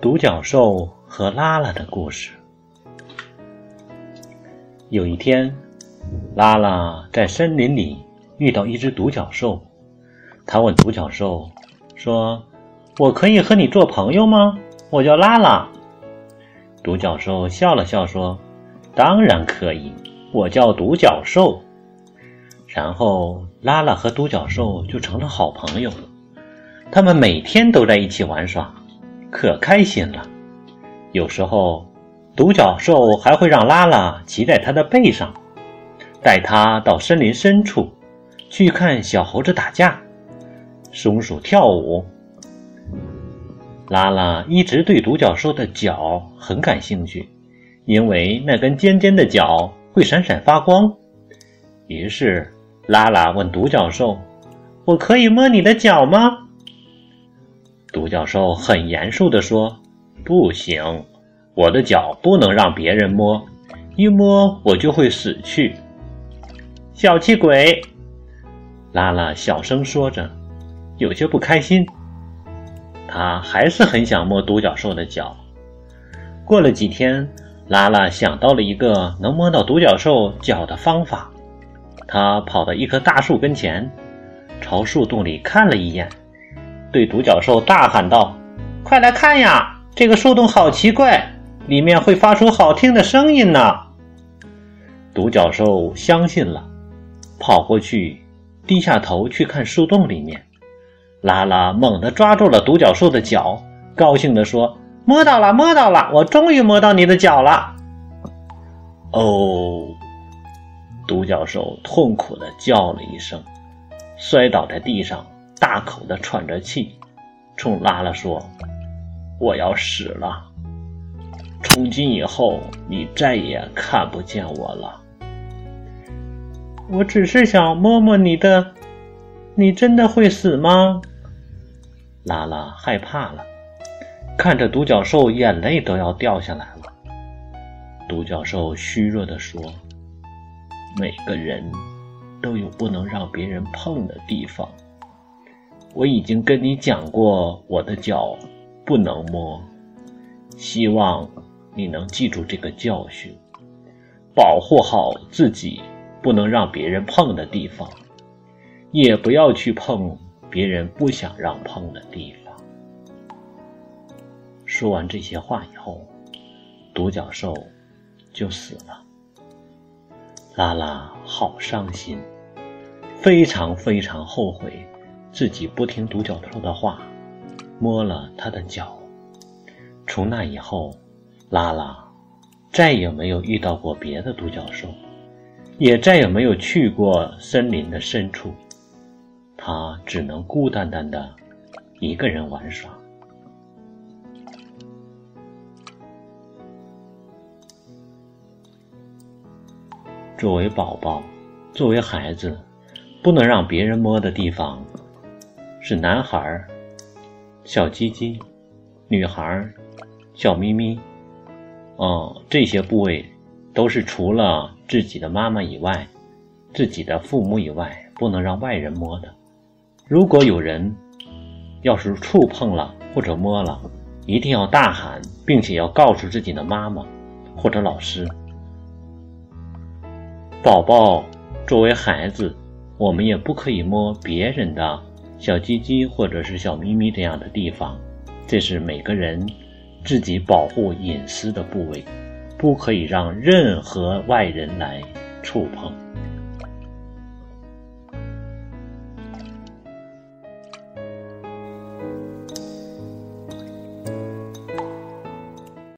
独角兽和拉拉的故事。有一天，拉拉在森林里遇到一只独角兽，他问独角兽说：“我可以和你做朋友吗？我叫拉拉。”独角兽笑了笑说：“当然可以，我叫独角兽。”然后，拉拉和独角兽就成了好朋友。他们每天都在一起玩耍。可开心了，有时候，独角兽还会让拉拉骑在它的背上，带它到森林深处去看小猴子打架、松鼠跳舞。拉拉一直对独角兽的脚很感兴趣，因为那根尖尖的角会闪闪发光。于是，拉拉问独角兽：“我可以摸你的脚吗？”独角兽很严肃地说：“不行，我的脚不能让别人摸，一摸我就会死去。”小气鬼，拉拉小声说着，有些不开心。他还是很想摸独角兽的脚。过了几天，拉拉想到了一个能摸到独角兽脚的方法。他跑到一棵大树跟前，朝树洞里看了一眼。对独角兽大喊道：“快来看呀！这个树洞好奇怪，里面会发出好听的声音呢。”独角兽相信了，跑过去，低下头去看树洞里面。拉拉猛地抓住了独角兽的脚，高兴地说：“摸到了，摸到了！我终于摸到你的脚了！”哦，独角兽痛苦地叫了一声，摔倒在地上。大口的喘着气，冲拉拉说：“我要死了！从今以后，你再也看不见我了。”我只是想摸摸你的，你真的会死吗？拉拉害怕了，看着独角兽，眼泪都要掉下来了。独角兽虚弱地说：“每个人都有不能让别人碰的地方。”我已经跟你讲过，我的脚不能摸，希望你能记住这个教训，保护好自己不能让别人碰的地方，也不要去碰别人不想让碰的地方。说完这些话以后，独角兽就死了。拉拉好伤心，非常非常后悔。自己不听独角兽的话，摸了他的脚。从那以后，拉拉再也没有遇到过别的独角兽，也再也没有去过森林的深处。他只能孤单单的一个人玩耍。作为宝宝，作为孩子，不能让别人摸的地方。是男孩儿，小鸡鸡；女孩儿，小咪咪。哦，这些部位都是除了自己的妈妈以外，自己的父母以外，不能让外人摸的。如果有人要是触碰了或者摸了，一定要大喊，并且要告诉自己的妈妈或者老师。宝宝作为孩子，我们也不可以摸别人的。小鸡鸡或者是小咪咪这样的地方，这是每个人自己保护隐私的部位，不可以让任何外人来触碰。